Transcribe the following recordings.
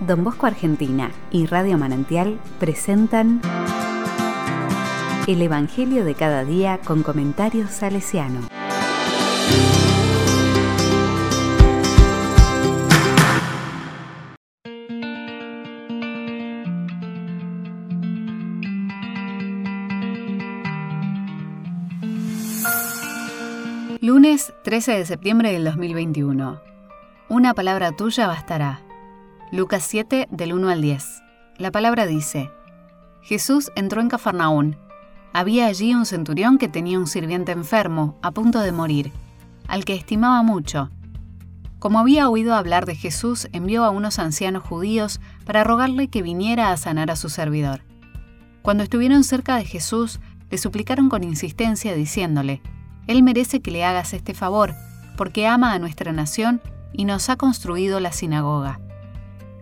Don Bosco Argentina y Radio Manantial presentan El Evangelio de cada día con comentarios salesiano. Lunes 13 de septiembre del 2021. Una palabra tuya bastará. Lucas 7 del 1 al 10. La palabra dice, Jesús entró en Cafarnaún. Había allí un centurión que tenía un sirviente enfermo, a punto de morir, al que estimaba mucho. Como había oído hablar de Jesús, envió a unos ancianos judíos para rogarle que viniera a sanar a su servidor. Cuando estuvieron cerca de Jesús, le suplicaron con insistencia diciéndole, Él merece que le hagas este favor, porque ama a nuestra nación y nos ha construido la sinagoga.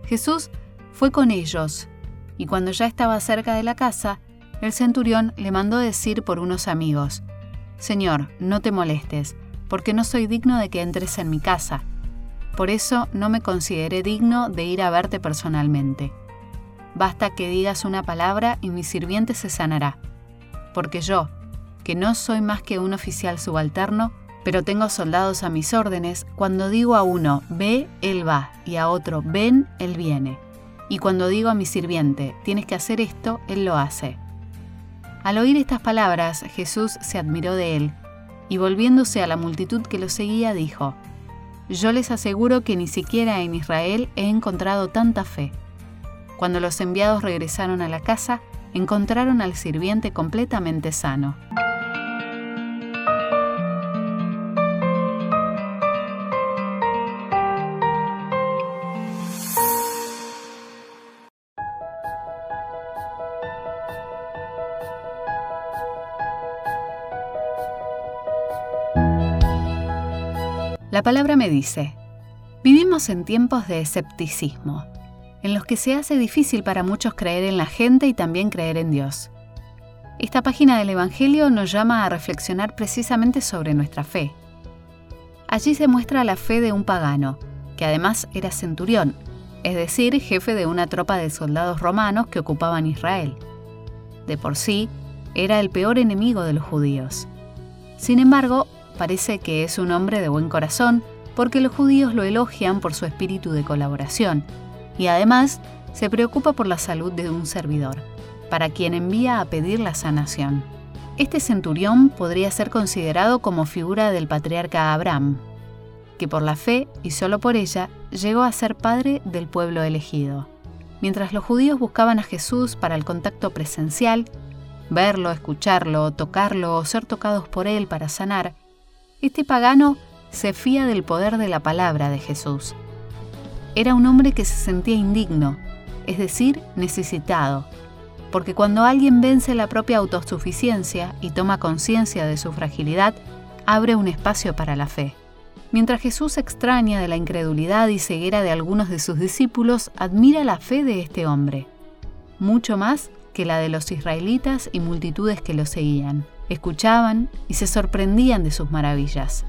Jesús fue con ellos, y cuando ya estaba cerca de la casa, el centurión le mandó decir por unos amigos, Señor, no te molestes, porque no soy digno de que entres en mi casa. Por eso no me consideré digno de ir a verte personalmente. Basta que digas una palabra y mi sirviente se sanará. Porque yo, que no soy más que un oficial subalterno, pero tengo soldados a mis órdenes, cuando digo a uno, ve, él va, y a otro, ven, él viene. Y cuando digo a mi sirviente, tienes que hacer esto, él lo hace. Al oír estas palabras, Jesús se admiró de él, y volviéndose a la multitud que lo seguía, dijo, Yo les aseguro que ni siquiera en Israel he encontrado tanta fe. Cuando los enviados regresaron a la casa, encontraron al sirviente completamente sano. La palabra me dice, vivimos en tiempos de escepticismo, en los que se hace difícil para muchos creer en la gente y también creer en Dios. Esta página del Evangelio nos llama a reflexionar precisamente sobre nuestra fe. Allí se muestra la fe de un pagano, que además era centurión, es decir, jefe de una tropa de soldados romanos que ocupaban Israel. De por sí, era el peor enemigo de los judíos. Sin embargo, Parece que es un hombre de buen corazón porque los judíos lo elogian por su espíritu de colaboración y además se preocupa por la salud de un servidor, para quien envía a pedir la sanación. Este centurión podría ser considerado como figura del patriarca Abraham, que por la fe y solo por ella llegó a ser padre del pueblo elegido. Mientras los judíos buscaban a Jesús para el contacto presencial, verlo, escucharlo, tocarlo o ser tocados por él para sanar, este pagano se fía del poder de la palabra de Jesús. Era un hombre que se sentía indigno, es decir, necesitado, porque cuando alguien vence la propia autosuficiencia y toma conciencia de su fragilidad, abre un espacio para la fe. Mientras Jesús extraña de la incredulidad y ceguera de algunos de sus discípulos, admira la fe de este hombre, mucho más que la de los israelitas y multitudes que lo seguían escuchaban y se sorprendían de sus maravillas.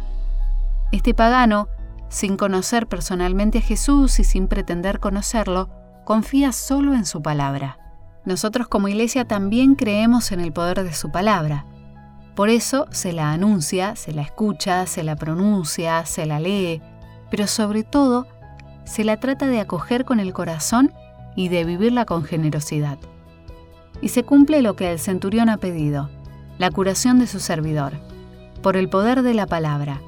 Este pagano, sin conocer personalmente a Jesús y sin pretender conocerlo, confía solo en su palabra. Nosotros como iglesia también creemos en el poder de su palabra. Por eso se la anuncia, se la escucha, se la pronuncia, se la lee, pero sobre todo se la trata de acoger con el corazón y de vivirla con generosidad. Y se cumple lo que el centurión ha pedido, la curación de su servidor, por el poder de la palabra.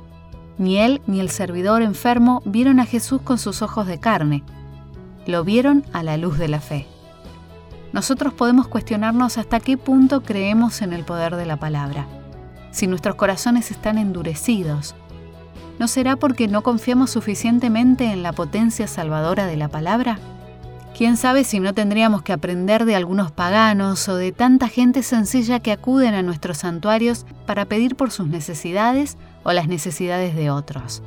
Ni él ni el servidor enfermo vieron a Jesús con sus ojos de carne, lo vieron a la luz de la fe. Nosotros podemos cuestionarnos hasta qué punto creemos en el poder de la palabra. Si nuestros corazones están endurecidos, ¿no será porque no confiamos suficientemente en la potencia salvadora de la palabra? Quién sabe si no tendríamos que aprender de algunos paganos o de tanta gente sencilla que acuden a nuestros santuarios para pedir por sus necesidades o las necesidades de otros.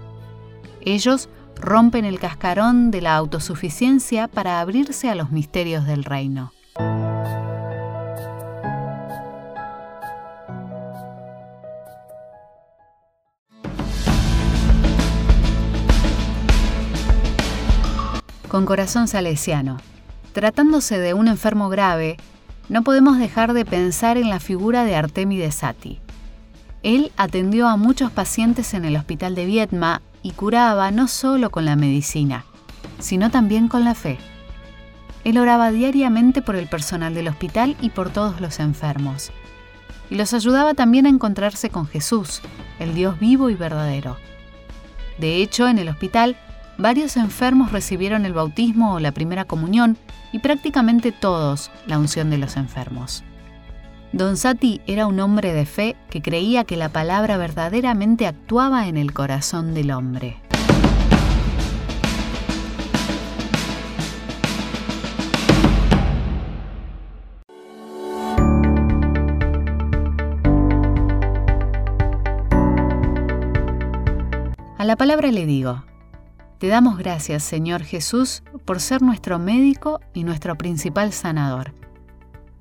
Ellos rompen el cascarón de la autosuficiencia para abrirse a los misterios del reino. Con corazón salesiano. Tratándose de un enfermo grave, no podemos dejar de pensar en la figura de Artemides Sati. Él atendió a muchos pacientes en el hospital de Vietma y curaba no solo con la medicina, sino también con la fe. Él oraba diariamente por el personal del hospital y por todos los enfermos. Y los ayudaba también a encontrarse con Jesús, el Dios vivo y verdadero. De hecho, en el hospital, varios enfermos recibieron el bautismo o la primera comunión y prácticamente todos la unción de los enfermos. Don Sati era un hombre de fe que creía que la palabra verdaderamente actuaba en el corazón del hombre. A la palabra le digo, te damos gracias Señor Jesús por ser nuestro médico y nuestro principal sanador.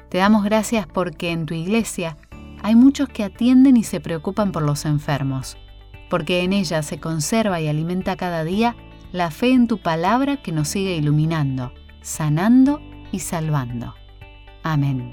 Te damos gracias porque en tu iglesia hay muchos que atienden y se preocupan por los enfermos, porque en ella se conserva y alimenta cada día la fe en tu palabra que nos sigue iluminando, sanando y salvando. Amén.